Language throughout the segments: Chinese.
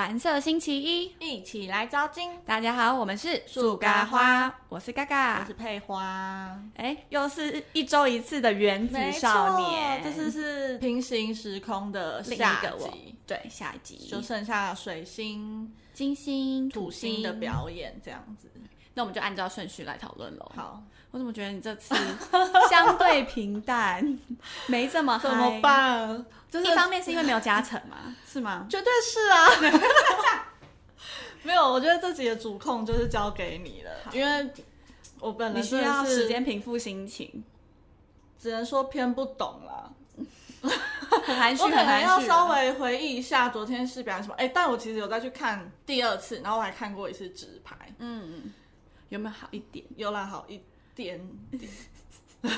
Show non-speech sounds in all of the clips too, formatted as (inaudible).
蓝色星期一，一起来招金。大家好，我们是树嘎花，我是嘎嘎。我是，佩花，哎，又是一周一次的原子少年，这次是平行时空的下一下个我集，，对，下一集。就剩下水星、金星、土星。星的，表演这样子。那我们就按照顺序来讨论喽。好，我怎么觉得你这次 (laughs) 相对平淡，没这么怎嗨么？办？就是一方面是因为没有加成嘛，是吗？绝对是啊。(laughs) 没有，我觉得这集的主控就是交给你了，因为我本人你需要时间平复心情，只能说偏不懂啦。(laughs) 很含蓄，我可能。要稍微回忆一下昨天是表演什么。哎、但我其实有再去看第二次，然后我还看过一次纸牌，嗯嗯，有没有好一点？有啦好一点点。(laughs)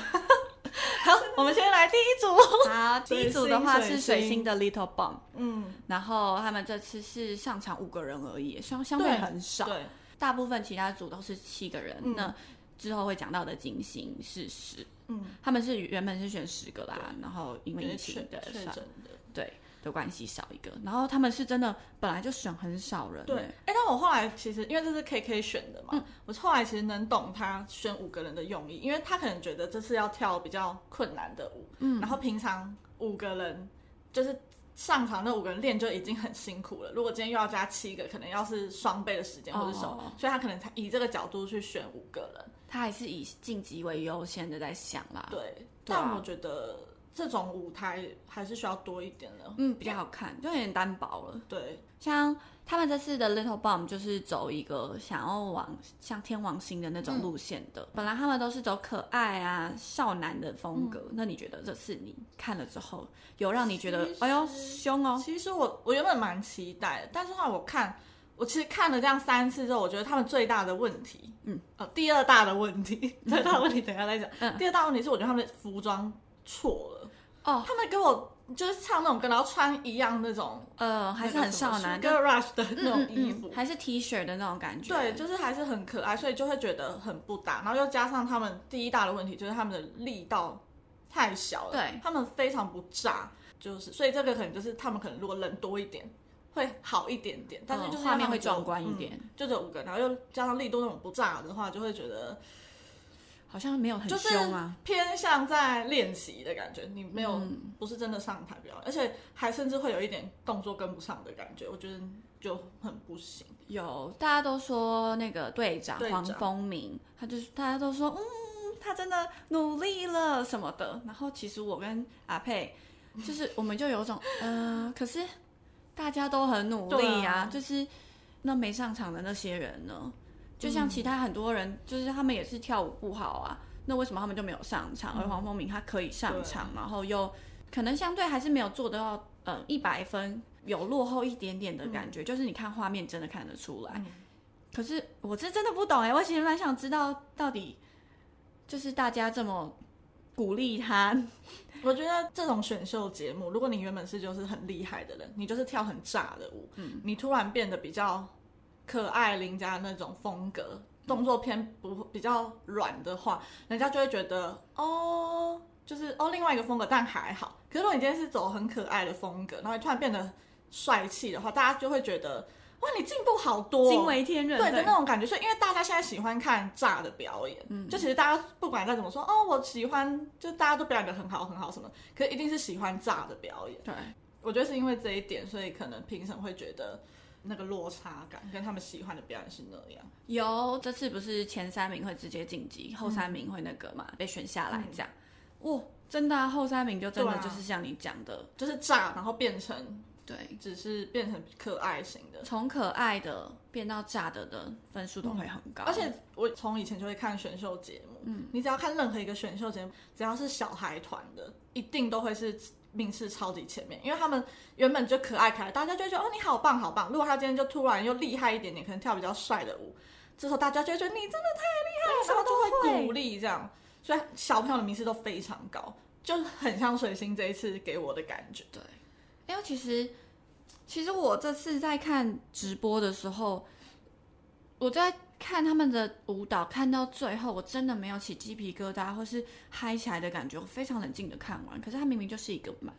好，我们先来第一组。好，第一组的话是水星的 Little Bomb，嗯，然后他们这次是上场五个人而已，相相对对很少，对，大部分其他组都是七个人。嗯。那之后会讲到的金星是十，嗯，他们是原本是选十个啦，然后因为疫情的确诊的。对的关系少一个，然后他们是真的本来就选很少人，对，哎、但我后来其实因为这是 KK 选的嘛，嗯我后来其实能懂他选五个人的用意，因为他可能觉得这次要跳比较困难的舞，嗯，然后平常五个人就是上场那五个人练就已经很辛苦了，如果今天又要加七个，可能要是双倍的时间或者什么，哦所以他可能才以这个角度去选五个人，他还是以晋级为优先的在想啦，对，但我觉得这种舞台还是需要多一点的，嗯，比较好看，就有点单薄了。对，像他们这次的 Little Bomb 就是走一个想要往像天王星的那种路线的，本来他们都是走可爱啊少男的风格，那你觉得这次你看了之后，有让你觉得哎呦凶哦？其实我我原本蛮期待的，但是后来我看，我其实看了这样三次之后，我觉得他们最大的问题，嗯，呃，第二大的问题，(laughs) 最大的问题等一下再讲。嗯。第二大问题是我觉得他们服装错了，哦，他们给我就是唱那种歌，然后穿一样那种呃，还是很少男，g i r Rush 的那种嗯衣服。嗯还是 T 恤的那种感觉，对，就是还是很可爱，所以就会觉得很不搭。然后又加上他们第一大的问题就是他们的力道太小了，对。他们非常不炸，就是所以这个可能就是他们可能如果人多一点会好一点点，但是就画面会壮观一点，嗯就这五个，然后又加上力度那种不炸的话，就会觉得好像没有很就是凶啊。偏向在练习的感觉，你没有、嗯不是真的上台表演，而且还甚至会有一点动作跟不上的感觉，我觉得就很不行。有，大家都说那个队长黄风鸣，他就是大家都说，嗯，他真的努力了什么的。然后其实我跟阿佩，就是我们就有种，(laughs) 呃，可是大家都很努力啊就是那没上场的那些人呢，就像其他很多人，就是他们也是跳舞不好啊，那为什么他们就没有上场？而黄蜂鸣他可以上场，然后又可能相对还是没有做到，嗯，一百分。有落后一点点的感觉，就是你看画面真的看得出来。嗯可是我是真的不懂哎，我其实蛮想知道到底就是大家这么鼓励他，(laughs) 我觉得这种选秀节目，如果你原本是就是很厉害的人，你就是跳很炸的舞，嗯，你突然变得比较可爱邻家那种风格，动作偏不比较软的话，人家就会觉得哦，就是哦另外一个风格，但还好。可是如果你今天是走很可爱的风格，然后你突然变得帅气的话，大家就会觉得哇，你进步好多、哦，惊为天人。对的那种感觉。所以因为大家现在喜欢看炸的表演，嗯，就其实大家不管再怎么说，哦，我喜欢，就大家都表演的很好很好什么，可是一定是喜欢炸的表演。对，我觉得是因为这一点，所以可能评审会觉得那个落差感跟他们喜欢的表演是那样。有这次不是前三名会直接晋级，后三名会那个嘛、被选下来这样。哇、真的啊，后三名就真的就是像你讲的，就是炸，然后变成对，只是变成可爱型的。从可爱的变到炸的的分数都会很高，而且我从以前就会看选秀节目，嗯，你只要看任何一个选秀节目，只要是小孩团的，一定都会是名次超级前面，因为他们原本就可爱可爱，大家就觉得哦你好棒好棒。如果他今天就突然又厉害一点点，可能跳比较帅的舞，这时候大家就觉得你真的太厉害了，什么然后就都会会鼓励这样，所以小朋友的名次都非常高，就很像水星这一次给我的感觉。对因为其实，其实我这次在看直播的时候，我在看他们的舞蹈，看到最后，我真的没有起鸡皮疙瘩或是嗨起来的感觉，我非常冷静的看完。可是它明明就是一个蛮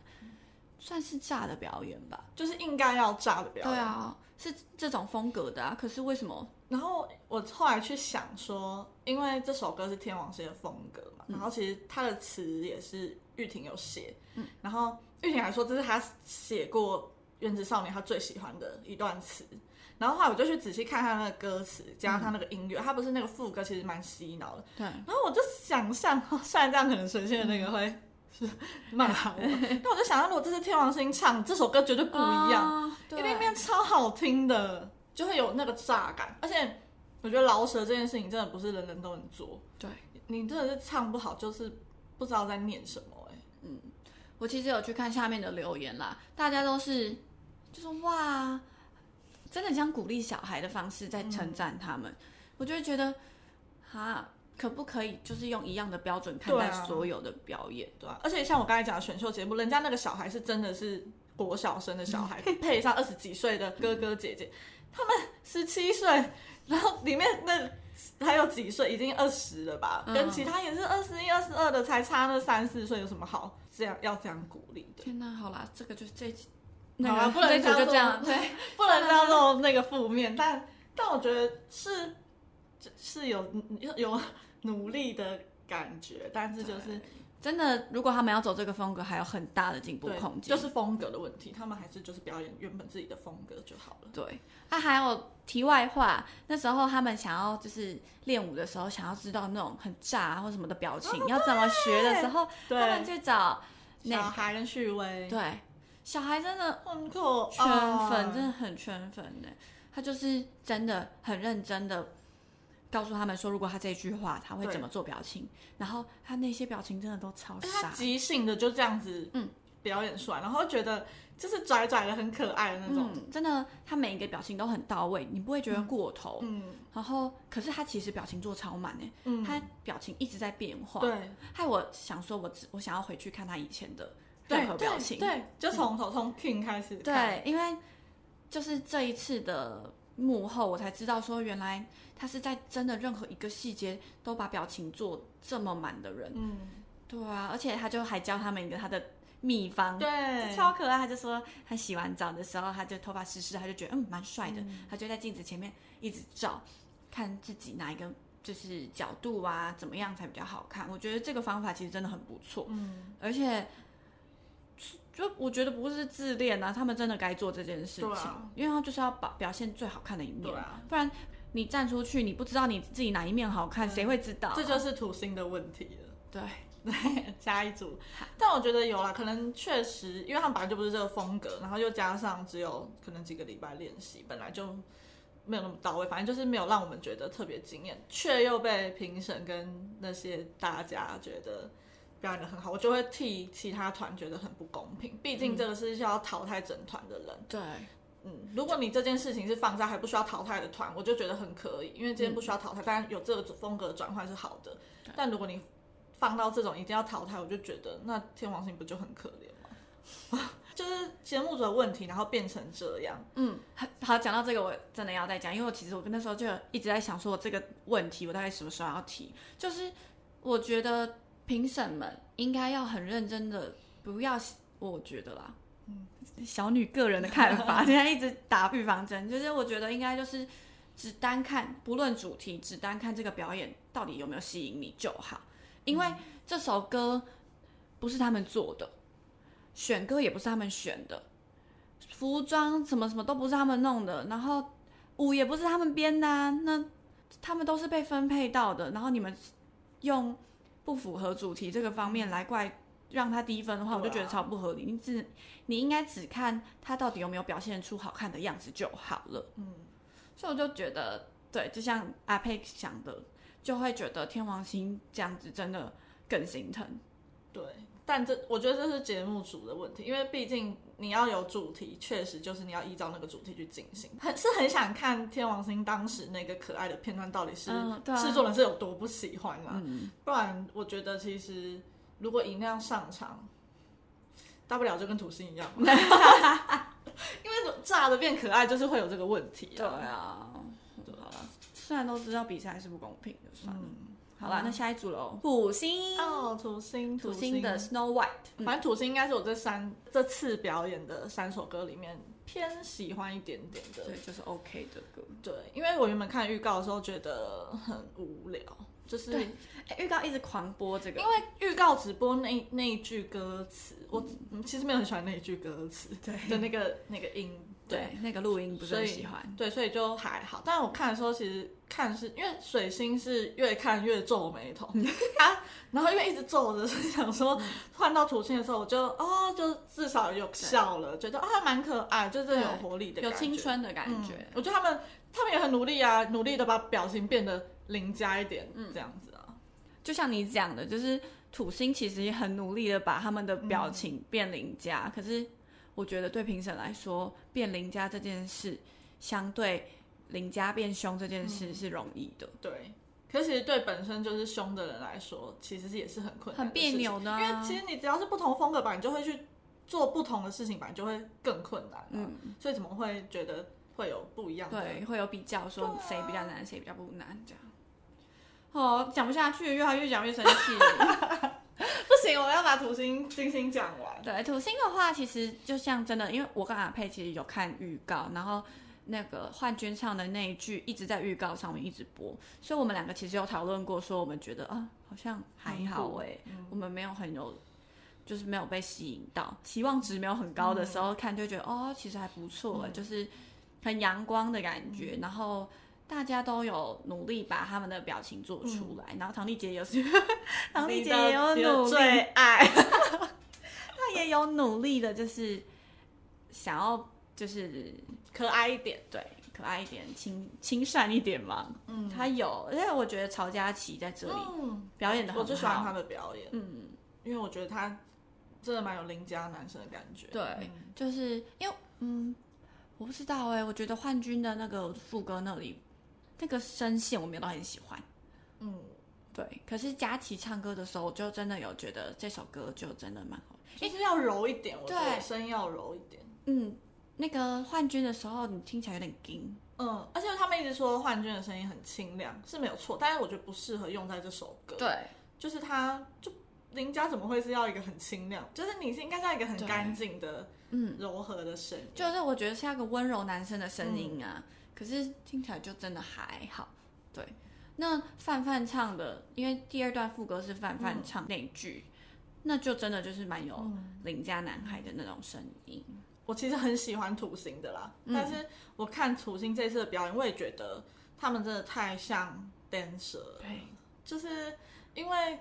算是炸的表演吧。就是应该要炸的表演。对啊，是这种风格的啊。可是为什么？然后我后来去想说，因为这首歌是天王星的风格嘛，然后其实他的词也是玉婷有写，嗯，然后玉婷还说这是他写过《原子少年》他最喜欢的一段词。然后后来我就去仔细看他那个歌词，加上他那个音乐，他不是那个副歌其实蛮洗脑的。对。然后我就想象，虽然这样可能神仙的那个会是骂我，(laughs) 但我就想象，如果这是天王星唱这首歌，绝对不一样，一定变超好听的，就会有那个炸感。而且我觉得饶舌这件事情真的不是人人都能做。对。你真的是唱不好，就是不知道在念什么。哎，嗯，我其实有去看下面的留言啦，大家都是就是哇。真的像鼓励小孩的方式在称赞他们，我就会觉得，哈，可不可以就是用一样的标准看待所有的表演？对啊，而且像我刚才讲的选秀节目，人家那个小孩是真的是国小生的小孩，(laughs) 配上二十几岁的哥哥姐姐，他们十七岁，然后里面那还有几岁已经二十了吧？跟其他也是二十一、二十二的，才差那三四岁，有什么好这样要这样鼓励的？天哪，好啦，这个就是这。好啊，不能就这样，对，(laughs) 不能叫做那个负面，但但我觉得是是有有努力的感觉，但是就是真的，如果他们要走这个风格，还有很大的进步空间，就是风格的问题，他们还是就是表演原本自己的风格就好了。对，啊，还有题外话，那时候他们想要就是练舞的时候，想要知道那种很炸或什么的表情要怎么学的时候，他们去找小孩跟旭威，对。小孩真的很可圈粉，真的很圈粉呢。他就是真的很认真的告诉他们说，如果他这句话，他会怎么做表情。然后他那些表情真的都超傻，即兴的就这样子，嗯，表演出来，然后觉得就是拽拽的很可爱的那种。真的，他每一个表情都很到位，你不会觉得过头。嗯。然后，可是他其实表情做超满呢，嗯，他表情一直在变化。对。害我想说，我只我想要回去看他以前的。任何表情，对，就从头从 King 开始。对，因为就是这一次的幕后，我才知道说，原来他是在真的任何一个细节都把表情做这么满的人。嗯，对啊，而且他就还教他们一个他的秘方，对，超可爱。他就说他洗完澡的时候，他就头发湿湿，他就觉得嗯蛮帅的，他就在镜子前面一直照，看自己哪一个就是角度啊怎么样才比较好看。我觉得这个方法其实真的很不错。嗯，而且。就我觉得不是自恋啊，他们真的该做这件事情，因为他就是要表表现最好看的一面，啊不然你站出去，你不知道你自己哪一面好看，谁会知道？这就是土星的问题了。对对，(laughs) 下一组。但我觉得有啦，可能确实，因为他们本来就不是这个风格，然后又加上只有可能几个礼拜练习，本来就没有那么到位，反正就是没有让我们觉得特别惊艳，却又被评审跟那些大家觉得。表演的很好，我就会替其他团觉得很不公平。毕竟这个是需要淘汰整团的人。对，嗯，如果你这件事情是放在还不需要淘汰的团，我就觉得很可以，因为今天不需要淘汰，但有这个风格转换是好的。但如果你放到这种一定要淘汰，我就觉得那天王星不就很可怜吗？(laughs) 就是节目组的问题，然后变成这样。嗯，好，讲到这个，我真的要再讲，因为我其实我那时候就一直在想说，这个问题我大概什么时候要提？就是我觉得。评审们应该要很认真的，不要我觉得啦，嗯，小女个人的看法，(laughs) 现在一直打预防针，就是我觉得应该就是只单看，不论主题，只单看这个表演到底有没有吸引你就好，因为这首歌不是他们做的，选歌也不是他们选的，服装什么什么都不是他们弄的，然后舞也不是他们编的，那他们都是被分配到的，然后你们用。不符合主题这个方面来怪让他低分的话，我就觉得超不合理。你只你应该只看他到底有没有表现出好看的样子就好了。嗯，所以我就觉得，对，就像阿佩想的，就会觉得天王星这样子真的更心疼。对。但这我觉得这是节目组的问题，因为毕竟你要有主题，确实就是你要依照那个主题去进行。很是很想看天王星当时那个可爱的片段，到底是制作人是有多不喜欢啊？不然我觉得其实如果以那样上场，大不了就跟土星一样，(laughs) 因为炸的变可爱就是会有这个问题。对啊，对啊，虽然都知道比赛是不公平的，算了。好啦，那下一组喽，土星。哦，土星，土星的 Snow White，反正土星应该是我这三这次表演的三首歌里面偏喜欢一点点的，对，就是 OK 的歌。对，因为我原本看预告的时候觉得很无聊，就是预告一直狂播这个，因为预告只播那那一句歌词，我其实没有很喜欢那一句歌词，对。的那个那个音。对，那个录音不是很喜欢。对，所以就还好。但是我看的时候，其实看是因为水星是越看越皱眉头 (laughs) 啊，然后因为一直皱着，所以想说换到土星的时候，我就哦，就至少有笑了，觉得啊蛮可爱，就是有活力的，有青春的感觉。我觉得他们他们也很努力啊，努力的把表情变得邻家一点，这样子啊。就像你讲的，就是土星其实也很努力的把他们的表情变邻家，可是。我觉得对评审来说，变邻家这件事，相对邻家变凶这件事是容易的。对，可是其实对本身就是凶的人来说，其实是也是很困难、很别扭的。因为其实你只要是不同风格吧，你就会去做不同的事情吧，你就会更困难。嗯，所以怎么会觉得会有不一样的？对，会有比较，说谁比较难，谁比较不难这样。哦，讲不下去，越来越讲越生气。(laughs) 不行，我要把土星、金星讲完。对，土星的话，其实就像真的，因为我跟阿佩其实有看预告，然后那个幻君唱的那一句一直在预告上面一直播，所以我们两个其实有讨论过，说我们觉得啊，好像还好哎，我们没有很有，就是没有被吸引到，期望值没有很高的时候看，就觉得哦，其实还不错，就是很阳光的感觉，然后。大家都有努力把他们的表情做出来，然后唐丽姐也是，(laughs) 唐丽姐也有努力，最爱，她也有努力的，就是想要就是可爱一点，对，可爱一点，亲亲善一点嘛。嗯，她有，因为我觉得曹佳琪在这里表演的我最喜欢她的表演，嗯，因为我觉得她真的蛮有邻家男生的感觉。对，就是因为嗯，我不知道哎，我觉得幻君的那个副歌那里。那个声线我没有到很喜欢，嗯，对。可是佳琪唱歌的时候，我就真的有觉得这首歌就真的蛮好，一直要柔一点，我觉得声要柔一点。嗯，那个幻君的时候，你听起来有点惊。嗯，而且他们一直说幻君的声音很清亮，是没有错，但是我觉得不适合用在这首歌。对，就是他，就林家怎么会是要一个很清亮？就是你是应该要一个很干净的，嗯，柔和的声音。就是我觉得是一个温柔男生的声音啊。可是听起来就真的还好，对。那范范唱的，因为第二段副歌是范范唱那句，那就真的就是蛮有邻家男孩的那种声音。我其实很喜欢土星的啦，但是我看土星这次的表演，我也觉得他们真的太像 dancer。对，就是因为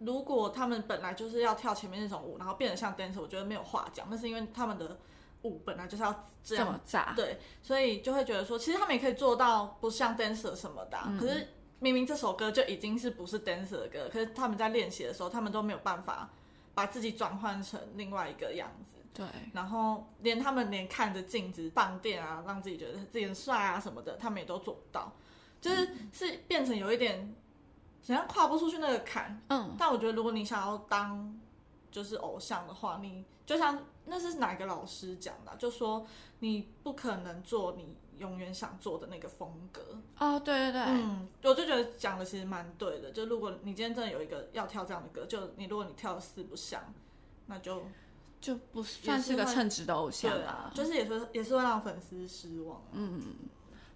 如果他们本来就是要跳前面那种舞，然后变得像 dancer，我觉得没有话讲。那是因为他们的。舞本来就是要这样炸，对，所以就会觉得说，其实他们也可以做到不像 dancer 什么的。可是明明这首歌就已经是不是 dancer 的歌，可是他们在练习的时候，他们都没有办法把自己转换成另外一个样子。对，然后连他们连看着镜子放电啊，让自己觉得自己很帅啊什么的，他们也都做不到，就是是变成有一点好像跨不出去那个坎。嗯，但我觉得如果你想要当就是偶像的话，你就像。那是哪个老师讲的？就说你不可能做你永远想做的那个风格哦，对对对，嗯，我就觉得讲的其实蛮对的。就如果你今天真的有一个要跳这样的歌，就你如果你跳的四不像，那就就不算是个称职的偶像了。就是也是也是会让粉丝失望。嗯，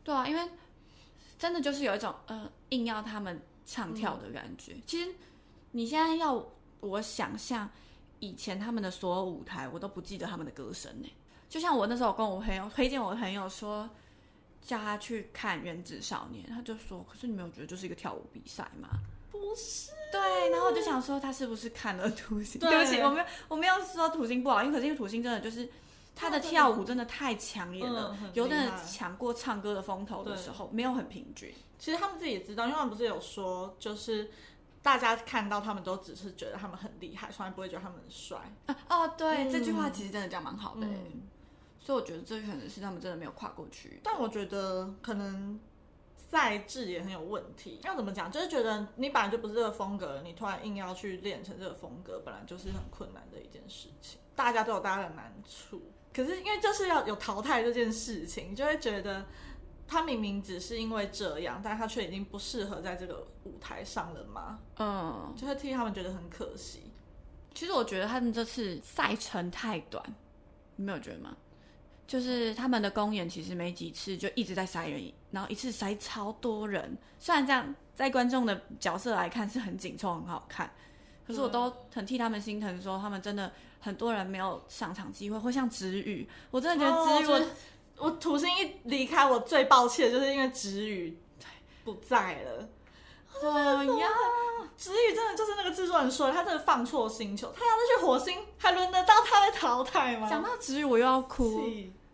对啊，因为真的就是有一种呃硬要他们唱跳的感觉。其实你现在要我想象。以前他们的所有舞台，我都不记得他们的歌声呢。就像我那时候跟我朋友推荐，我朋友说叫他去看《原子少年》，他就说：“可是你没有觉得就是一个跳舞比赛吗？”不是。对，然后我就想说他是不是看了《土星》？对不起，我没有我没有说《土星》不好，因为可是因为《土星》真的就是他的跳舞真的太抢眼了，有点抢过唱歌的风头的时候，没有很平均。其实他们自己也知道，因为他们不是有说就是。大家看到他们都只是觉得他们很厉害，从来不会觉得他们很帅。哦，对，这句话其实真的讲蛮好的。所以我觉得这可能是他们真的没有跨过去。但我觉得可能赛制也很有问题。要怎么讲？就是觉得你本来就不是这个风格，你突然硬要去练成这个风格，本来就是很困难的一件事情。大家都有大家的难处，可是因为就是要有淘汰这件事情，就会觉得他明明只是因为这样，但他却已经不适合在这个舞台上了吗？嗯，就会替他们觉得很可惜。其实我觉得他们这次赛程太短，你没有觉得吗？就是他们的公演其实没几次就一直在塞人，然后一次塞超多人。虽然这样在观众的角色来看是很紧凑、很好看，可是我都很替他们心疼，说他们真的很多人没有上场机会，会像子宇，我真的觉得子宇我。我土星一离开，我最抱歉，就是因为子宇不在了。哎呀，子宇真的就是那个制作人说的，他真的放错星球，他要是去火星，还轮得到他被淘汰吗？讲到子宇，我又要哭，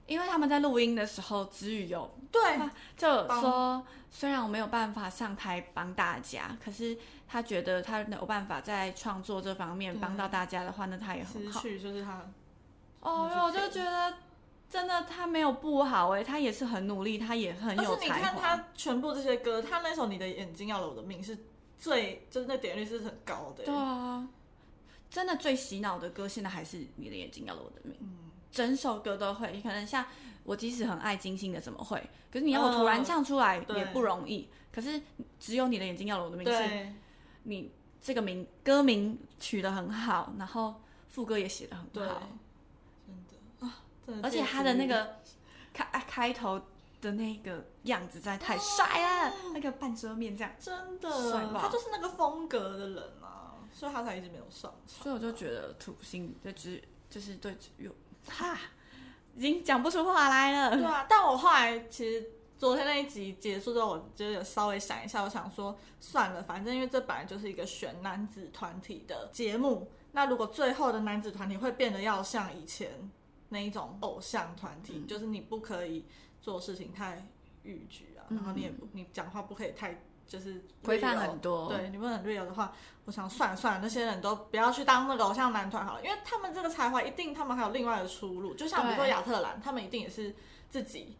因为他们在录音的时候，子宇有对就说，虽然我没有办法上台帮大家，可是他觉得他有办法在创作这方面帮到大家的话，那他也很好。失去就是他。哦，我就觉得。真的，他没有不好哎，他也是很努力，他也很有才华。你看他全部这些歌，他那首《你的眼睛要了我的命》是最，就是那点率是很高的。对啊，真的最洗脑的歌，现在还是《你的眼睛要了我的命》。嗯，整首歌都会，可能像我即使很爱金星的，怎么会？可是你要我突然唱出来也不容易。可是只有《你的眼睛要了我的命》是，你这个名歌名取得很好，然后副歌也写得很好。而且他的那个开开头的那个样子，在太帅了，那个半遮面这样，真的，他就是那个风格的人啊，所以他才一直没有上场。所以我就觉得土星就只就是对有哈，已经讲不出话来了。对啊，但我后来其实昨天那一集结束之后，我就有稍微想一下，我想说算了，反正因为这本来就是一个选男子团体的节目，那如果最后的男子团体会变得要像以前。那一种偶像团体，就是你不可以做事情太逾矩啊，然后你也不，你讲话不可以太就是规范很多。对，你不能 real 的话，我想算了算了，那些人都不要去当那个偶像男团好了，因为他们这个才华一定，他们还有另外的出路。就像比如说亚特兰，他们一定也是自己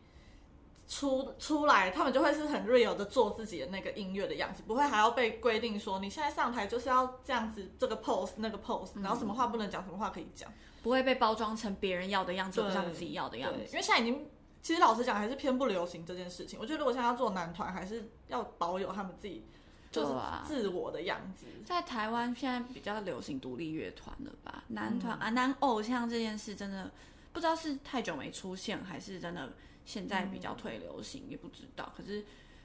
出出来，他们就会是很 real 的做自己的那个音乐的样子，不会还要被规定说你现在上台就是要这样子，这个 pose 那个 pose，然后什么话不能讲，什么话可以讲。不会被包装成别人要的样子，不像自己要的样子。因为现在已经，其实老实讲，还是偏不流行这件事情。我觉得如果现在要做男团，还是要保有他们自己就是自我的样子。在台湾现在比较流行独立乐团了吧？男团啊，男偶像这件事真的不知道是太久没出现，还是真的现在比较退流行，也不知道。可是。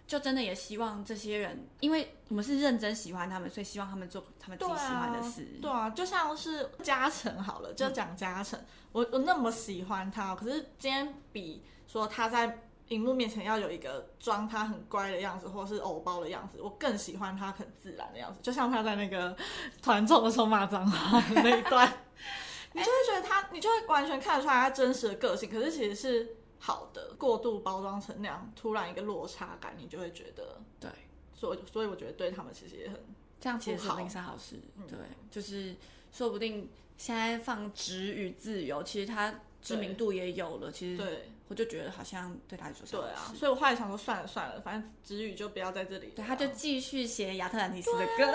就真的也希望这些人，因为我们是认真喜欢他们，所以希望他们做他们自己喜欢的事。对啊，就像是嘉诚好了，就讲嘉诚，我我那么喜欢他，可是今天比说他在荧幕面前要有一个装他很乖的样子，或者是偶包的样子，我更喜欢他很自然的样子。就像他在那个团众的时候骂脏话那一段，(laughs) 你就会觉得他，你就会完全看得出来他真实的个性。可是其实是。好的，过度包装成那样，突然一个落差感，你就会觉得对，所以所以我觉得对他们其实也很这样，其实说不定是好事。对，就是说不定现在放直与自由，其实他知名度也有了。其实对，我就觉得好像对他来说是对啊。所以我后来想说，算了算了，反正直语就不要在这里。对，他就继续写亚特兰蒂斯的歌，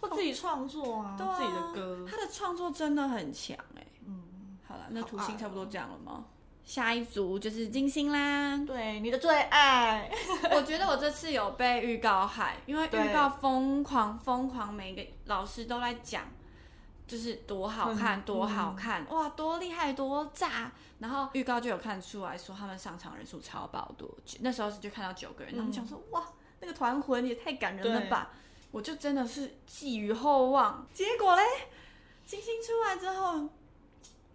或自己创作啊，自己的歌。他的创作真的很强哎。嗯，好了，那图形差不多这样了吗？下一组就是金星啦，对，你的最爱。(laughs) 我觉得我这次有被预告害，因为预告疯狂疯狂，每个老师都在讲，就是多好看，多好看，哇，多厉害，多炸。然后预告就有看出来说他们上场人数超爆多，那时候就看到九个人，他们讲说哇，那个团魂也太感人了吧。我就真的是寄予厚望，结果嘞，金星出来之后，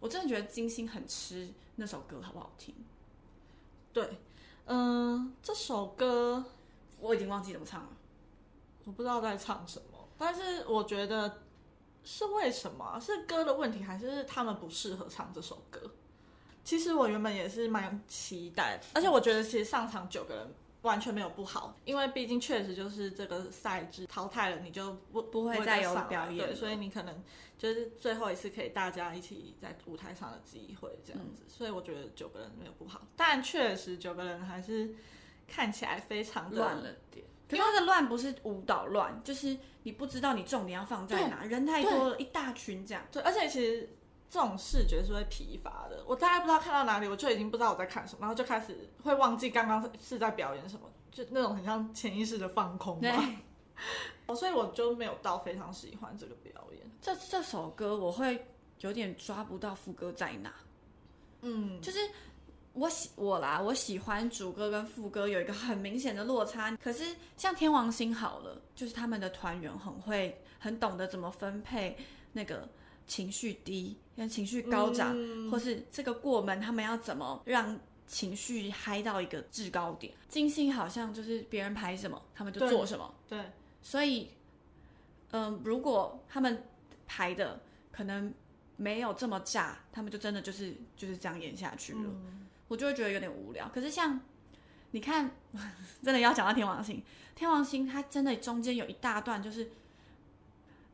我真的觉得金星很吃。那首歌好不好听？对，嗯，这首歌我已经忘记怎么唱了，我不知道在唱什么。但是我觉得是为什么？是歌的问题，还是他们不适合唱这首歌？其实我原本也是蛮期待，而且我觉得其实上场九个人。完全没有不好，因为毕竟确实就是这个赛制淘汰了，你就不不会再有表演，对，所以你可能就是最后一次可以大家一起在舞台上的机会这样子，所以我觉得九个人没有不好，但确实九个人还是看起来非常乱了点。因为那个乱不是舞蹈乱，就是你不知道你重点要放在哪，人太多了，一大群这样。对，而且其实这种视觉是会疲乏的。我大概不知道看到哪里，我就已经不知道我在看什么，然后就开始会忘记刚刚是在表演什么，就那种很像潜意识的放空吧。(laughs) 所以我就没有到非常喜欢这个表演。这这首歌我会有点抓不到副歌在哪。嗯，就是我喜我啦，我喜欢主歌跟副歌有一个很明显的落差。可是像天王星好了，就是他们的团员很会，很懂得怎么分配那个情绪低跟情绪高涨，或是这个过门，他们要怎么让情绪嗨到一个制高点。金星好像就是别人排什么，他们就做什么。对，所以，嗯，如果他们排的可能。没有这么炸，他们就真的就是就是这样演下去了，我就会觉得有点无聊。可是像你看，(laughs) 真的要讲到天王星，天王星它真的中间有一大段就是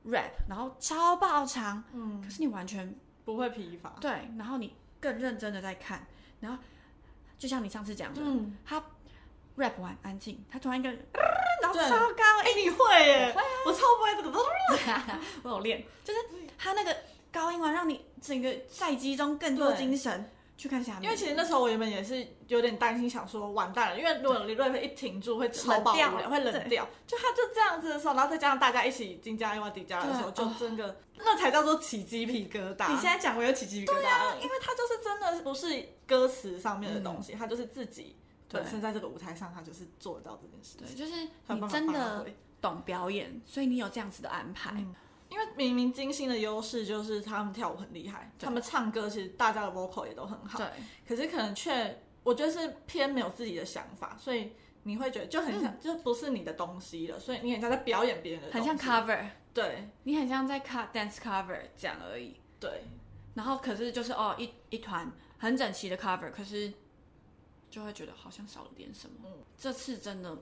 rap，然后超爆长，嗯，可是你完全不会疲乏，对，然后你更认真的在看，然后就像你上次讲的，嗯，他 rap 完安静，他突然一个，(laughs) 然后超高，哎，你会耶，我超不会这个，(laughs) 我有练，就是他那个。高音完让你整个赛集中更多精神去看下面。因为其实那时候我原本也是有点担心，想说完蛋了，因为如果李瑞飞一停住会超爆掉，会冷掉。就他就这样子的时候，然后再加上大家一起金加因为底加的时候，就真的那才叫做起鸡皮疙瘩。你现在讲我有起鸡皮疙瘩。对啊，因为他就是真的不是歌词上面的东西，他就是自己本身在这个舞台上，他就是做得到这件事情。对，就是你真的懂表演，所以你有这样子的安排。因为明明金星的优势就是他们跳舞很厉害，他们唱歌其实大家的 vocal 也都很好，对。可是可能却我觉得是偏没有自己的想法，所以你会觉得就很像，就不是你的东西了，所以你很像在表演别人的，很像 cover，对你很像在 cut dance cover 这样而已，对。然后可是就是哦一一团很整齐的 cover，可是就会觉得好像少了点什么。嗯，这次真的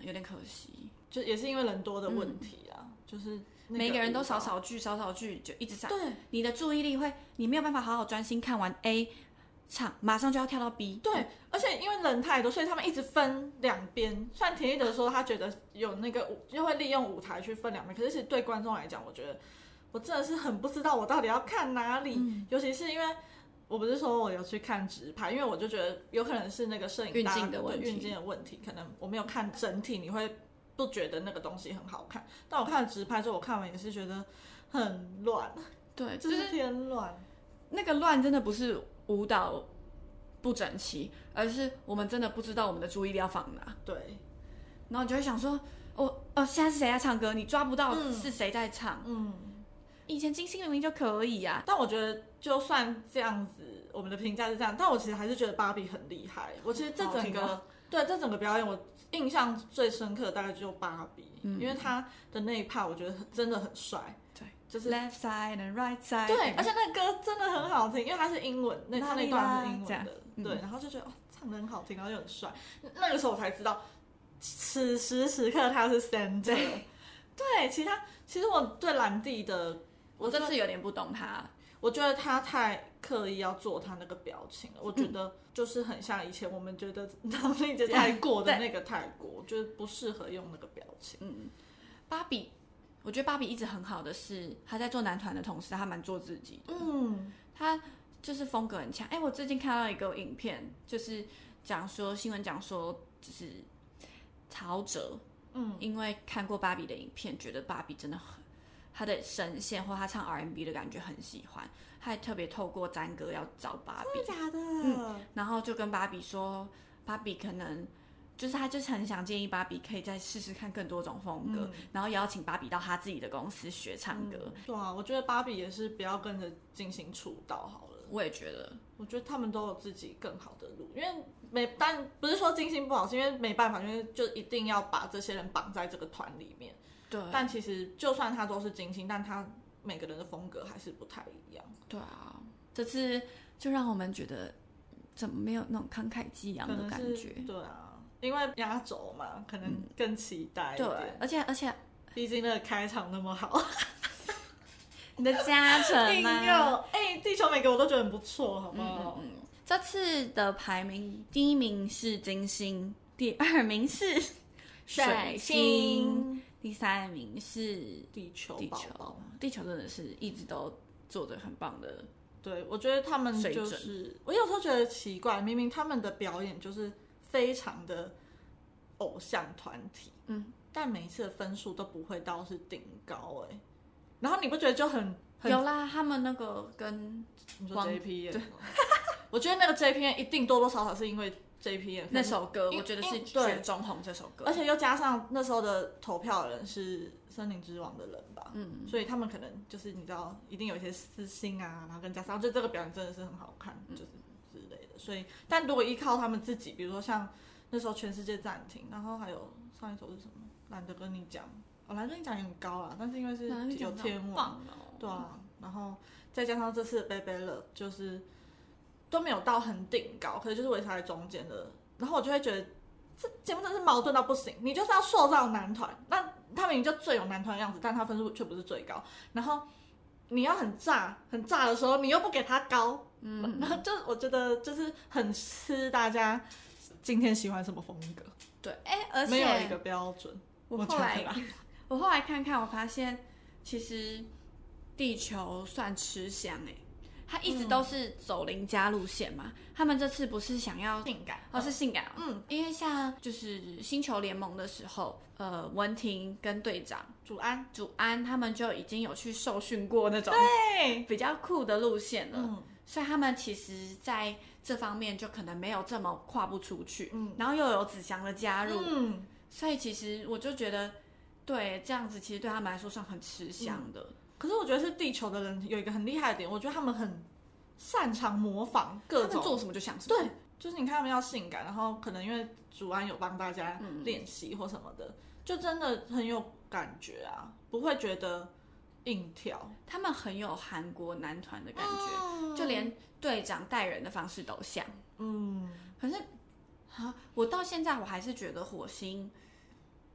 有点可惜，就也是因为人多的问题啊，就是。每个人都少少句，少少句就一直上。对，你的注意力会，你没有办法好好专心看完 A 唱，马上就要跳到 B。对，而且因为人太多，所以他们一直分两边。虽然田一德说他觉得有那个舞，就会利用舞台去分两边，可是其实对观众来讲，我觉得我真的是很不知道我到底要看哪里。尤其是因为我不是说我有去看直拍，因为我就觉得有可能是那个摄影运镜的问题，运镜的问题，可能我没有看整体，你会。不觉得那个东西很好看，但我看了直拍之后，我看完也是觉得很乱，(laughs) 对，就是偏乱。那个乱真的不是舞蹈不整齐，而是我们真的不知道我们的注意力要放哪。对，然后你就会想说，哦哦，现在是谁在唱歌？你抓不到是谁在唱。嗯，以前金星明明就可以啊。但我觉得就算这样子，我们的评价是这样，但我其实还是觉得芭比很厉害。我其实这整个对这整个表演我。印象最深刻大概就芭比，因为他的那一 part 我觉得真的很帅。对，就是 left side and right side。对，而且那歌真的很好听，因为它是英文，那他那段是英文的。对，然后就觉得哦，唱的很好听，然后又很帅。那个时候我才知道，此时此刻他是 Sandy。对，其他其实我对兰蒂的，我这次有点不懂他。我觉得他太刻意要做他那个表情了，我觉得就是很像以前我们觉得唐丽姐太过的那个泰国，就是不适合用那个表情。嗯，芭比，我觉得芭比一直很好的是，她在做男团的同时，她蛮做自己的。嗯，她就是风格很强。哎，我最近看到一个影片，就是讲说新闻讲说，就是陶喆，嗯，因为看过芭比的影片，觉得芭比真的很。他的声线或他唱 R&B 的感觉很喜欢，他还特别透过詹哥要找芭比，真的假的？嗯，然后就跟芭比说，芭比可能就是他就是很想建议芭比可以再试试看更多种风格，然后邀请芭比到他自己的公司学唱歌。对啊，我觉得芭比也是不要跟着金星出道好了。我也觉得，我觉得他们都有自己更好的路，因为没但不是说金星不好，是因为没办法，因为就一定要把这些人绑在这个团里面。对，但其实就算他都是金星，但他每个人的风格还是不太一样。对啊，这次就让我们觉得怎么没有那种慷慨激昂的感觉？对啊，因为压轴嘛，可能更期待。对，而且而且，毕竟那个开场那么好，(laughs) 你的加成啊？(laughs) 哎，地球每个我都觉得很不错，好不好？嗯这次的排名，第一名是金星，第二名是水星。第三名是地球，地球，地球真的是一直都做的很棒的对，我觉得他们就是，我有时候觉得奇怪，明明他们的表演就是非常的偶像团体，嗯，但每一次的分数都不会到是顶高哎、然后你不觉得就很很有啦，他们那个跟你说王 JP 对，(laughs) 我觉得那个 JP 一定多多少少是因为 JP 那首歌，我觉得是对雪中红这首歌，而且又加上那时候的投票的人是森林之王的人吧，嗯，所以他们可能就是你知道，一定有一些私心啊，然后跟加上就这个表演真的是很好看，就是之类的。所以，但如果依靠他们自己，比如说像那时候全世界暂停，然后还有上一首是什么？懒得跟你讲，哦，懒得跟你讲也很高啊，但是因为是有天王，哦，对啊，然后再加上这次的 Baby Love 就是都没有到很顶高，可是就是维持在中间的，然后我就会觉得这节目真的是矛盾到不行。你就是要塑造男团，那他明明就最有男团的样子，但他分数却不是最高，然后你要很炸很炸的时候，你又不给他高，嗯，然后就我觉得就是很吃大家今天喜欢什么风格，对，哎，而且没有一个标准。我后来啦 (laughs) 我后来看看，我发现其实地球算吃香哎、它一直都是走邻家路线嘛。他们这次不是想要性感哦是性感哦，嗯，因为像就是星球联盟的时候，呃，文婷跟队长祖安祖安他们就已经有去受训过那种对，比较酷的路线了，嗯所以他们其实在这方面就可能没有这么跨不出去。嗯然后又有子祥的加入，嗯。所以其实我就觉得，对这样子其实对他们来说算很吃香的。可是我觉得是地球的人有一个很厉害的点，我觉得他们很擅长模仿各种，做什么就想什么。对，就是你看他们要性感，然后可能因为主安有帮大家嗯练习或什么的，就真的很有感觉啊，不会觉得硬跳他们很有韩国男团的感觉，嗯就连队长带人的方式都像。嗯，可是啊，我到现在我还是觉得火星，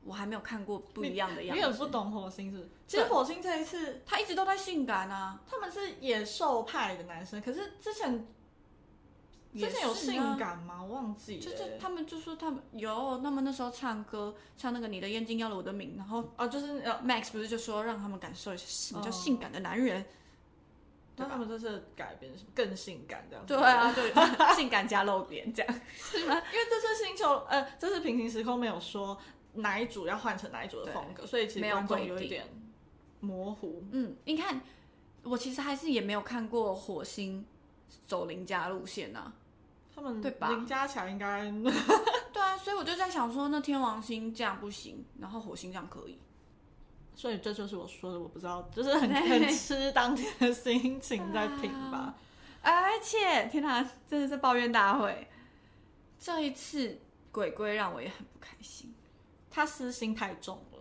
我还没有看过不一样的样子。你很不懂火星是不是？其实火星这一次他一直都在性感啊，他们是野兽派的男生，可是之前之前有性感吗？我忘记了、就是他们就说他们有，他们那时候唱歌唱那个你的眼睛要了我的命，然后哦，就是呃，Max 不是就说让他们感受一下什么叫哦性感的男人。那他们这次改编是什么更性感这样子？对啊，对，(laughs) 性感加露点这样。(laughs) 是吗因为这次星球，呃，这次平行时空没有说哪一组要换成哪一组的风格，所以其实观众有一点模糊。嗯，你看，我其实还是也没有看过火星走邻家路线啊。他们对吧林家强应该 (laughs) 对啊，所以我就在想说，那天王星这样不行，然后火星这样可以。所以这就是我说的，我不知道，就是很 (laughs) 很吃当天的心情在听吧。而且，天哪，真的是抱怨大会。这一次鬼鬼让我也很不开心。他私心太重了，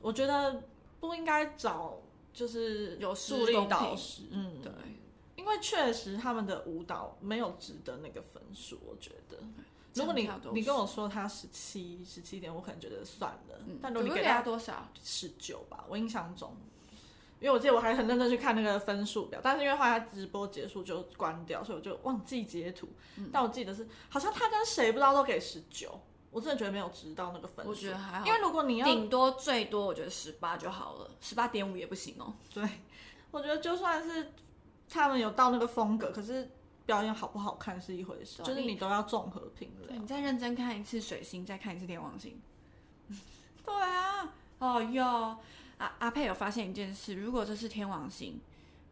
我觉得不应该找就是有助力导师，嗯，对，因为确实他们的舞蹈没有值得那个分数，我觉得。如果你你跟我说他十七十七点，我可能觉得算了。嗯，但如果你给他他多少？十九吧，我印象中，因为我记得我还很认真去看那个分数表，但是因为后来他直播结束就关掉，所以我就忘记截图。嗯但我记得是好像他跟谁不知道都给十九，我真的觉得没有值到那个分数。我觉得还好，因为如果你要顶多最多我觉得十八就好了，十八点五也不行哦。对，我觉得就算是他们有到那个风格，可是表演好不好看是一回事，就是你都要综合评对，量。你再认真看一次水星，再看一次天王星。(laughs) 对啊，哦哟，阿阿佩有发现一件事，如果这是天王星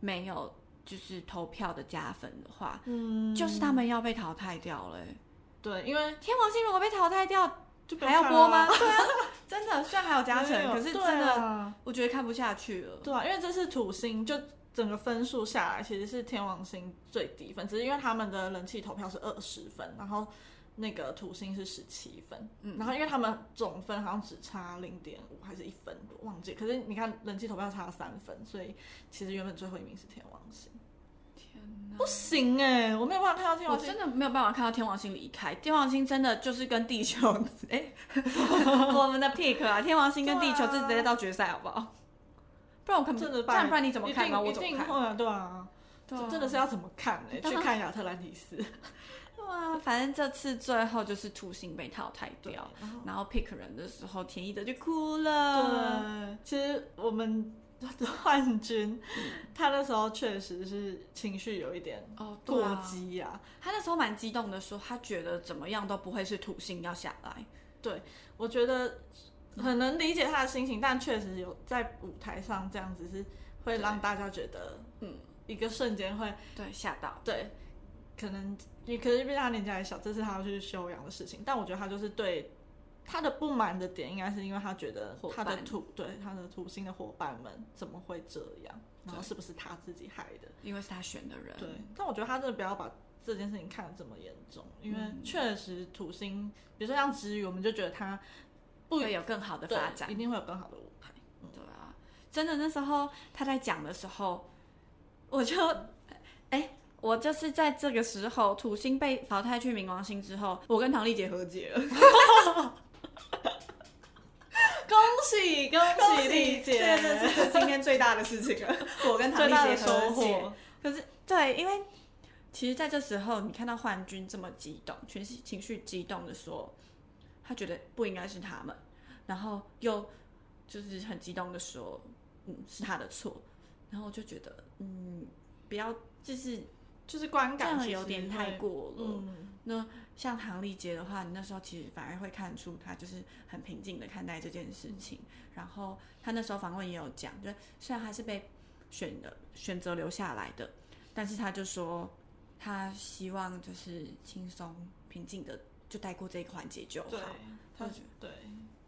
没有就是投票的加分的话，嗯，就是他们要被淘汰掉了欸。对，因为天王星如果被淘汰掉，就还要播吗？对啊，(laughs) 真的，虽然还有加成可是真的，啊我觉得看不下去了。对啊，因为这是土星，就整个分数下来其实是天王星最低分，只是因为他们的人气投票是二十分，然后那个土星是十七分，嗯然后因为他们总分好像只差零点五还是一分，我忘记。可是你看人气投票差了三分，所以其实原本最后一名是天王星。天！不行哎、我没有办法看到天我王星。真的没有办法看到天王星离开，天王星真的就是跟地球，哎、(laughs) 我们的 pick 啊，天王星跟地球对啊这直接到决赛好不好？不然我看不，真的不然不然你怎么看吗？一定我怎么看？对啊，对啊这真的是要怎么看呢、去看亚特兰蒂斯。(laughs) 对啊，反正这次最后就是土星被淘汰掉，然后然后 pick 人的时候，田一德就哭了。对，其实我们幻君，他那时候确实是情绪有一点哦，过啊激呀、他那时候蛮激动的说，他觉得怎么样都不会是土星要下来。对我觉得很能理解他的心情，但确实有在舞台上这样子是会让大家觉得，嗯，一个瞬间会对，吓到。对，可能你可是因为他年纪还小，这是他要去修养的事情。但我觉得他就是对他的不满的点，应该是因为他觉得他的土对他的土星的伙伴们怎么会这样，然后是不是他自己害的？因为是他选的人。对，但我觉得他真的不要把这件事情看得这么严重，因为嗯确实土星，比如说像之余，我们就觉得他不会有更好的发展一。定会有更好的舞台。对啊，真的那时候他在讲的时候，我就，(laughs) 哎、我就是在这个时候，土星被淘汰去冥王星之后，我跟唐丽姐和解了。(laughs) 恭喜恭喜丽姐，这个是今天最大的事情了。(laughs) 我跟唐丽姐收。获。可是对，因为其实在这时候，你看到幻君这么激动，情绪情绪激动的说，他觉得不应该是他们，然后又就是很激动的说，嗯，是他的错，然后我就觉得，嗯，不要就是就是观感有点太会过了。嗯，那像唐丽杰的话，你那时候其实反而会看出他就是很平静的看待这件事情。然后他那时候访问也有讲，就是虽然他是被选的选择留下来的，但是他就说他希望就是轻松平静的就带过这个环节就好对。，他对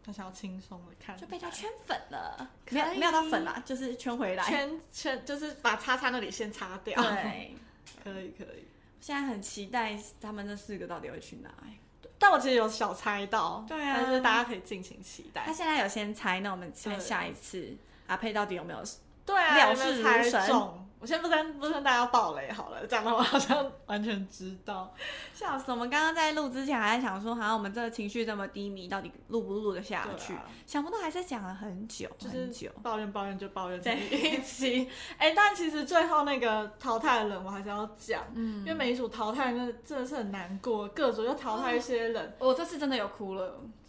他想要轻松的看，就被他圈粉了，没有没有到粉啦，就是圈回来。圈圈，就是把叉叉那里先擦掉。，对，可以可以。现在很期待他们那四个到底会去哪、欸但我其实有小猜到，对啊但是大家可以尽情期待他。现在有先猜，那我们看下一次阿佩到底有没有对啊，料事如神中。我先不跟不跟大家爆雷好了，这样的我好像完全知道。笑死！我们刚刚在录之前还在想说，好像我们这个情绪这么低迷，到底录不录得下去？啊想不到还是讲了很久，就是很久。抱怨抱怨就抱怨在一起。(laughs) 哎、但其实最后那个淘汰的人我还是要讲，嗯因为每一组淘汰那真的是很难过，各组又淘汰一些人。我这次真的有哭了，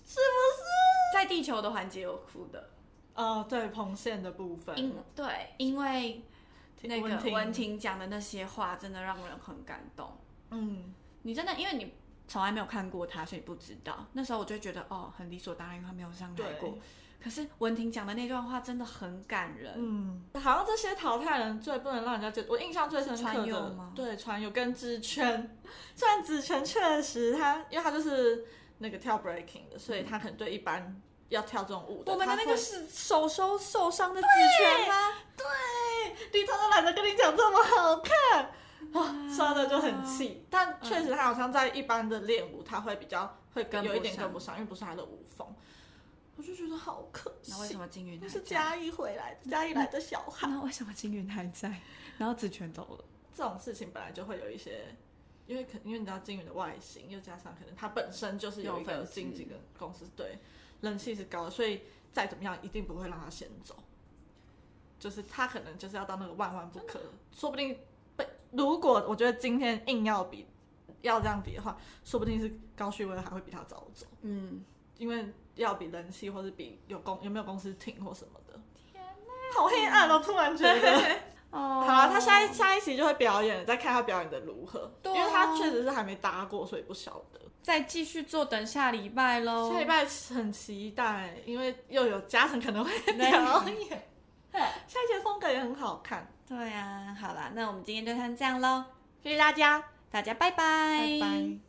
是不是？在地球的环节有哭的，哦、对，彭县的部分，因对，因为那个文婷讲的那些话，真的让人很感动。嗯，你真的，因为你从来没有看过他，所以你不知道。那时候我就觉得，哦，很理所当然，因为他没有上台过。，可是文婷讲的那段话真的很感人。嗯，好像这些淘汰人最不能让人家觉得，我印象最深刻的吗，对，传友跟知圈，虽然子权确实他，因为他就是那个跳 breaking 的，所以他可能对一般要跳这种舞的，我们的那个是手手受伤的紫权吗？对，里头都懒得跟你讲这么好看，哇，刷的就很气。但确实他好像在一般的练舞，他会比较会跟有一点跟不上，因为不是他的舞风。我就觉得好可惜。那为什么金云那还？是嘉义回来的，嘉义来的小孩。那为什么金云还在？然后子权走了。这种事情本来就会有一些，因为可因为你知道金云的外形，又加上可能他本身就是有一个经纪的公司，对，人气是高的，所以再怎么样一定不会让他先走。就是他可能就是要到那个万万不可，说不定被如果我觉得今天硬要比要这样比的话，说不定是高旭威还会比他早走，嗯，因为要比人气或是比有公有没有公司挺或什么的。天哪，好黑暗哦！突然觉得。(laughs) 哦好了，他下一下一期就会表演了，再看他表演的如何。对啊因为他确实是还没搭过，所以不晓得。再继续做，等下礼拜喽。下礼拜很期待，因为又有嘉诚可能会 (laughs) 对表演。下一期的风格也很好看，对啊，好啦，那我们今天就先这样喽，谢谢大家，大家拜拜，拜拜。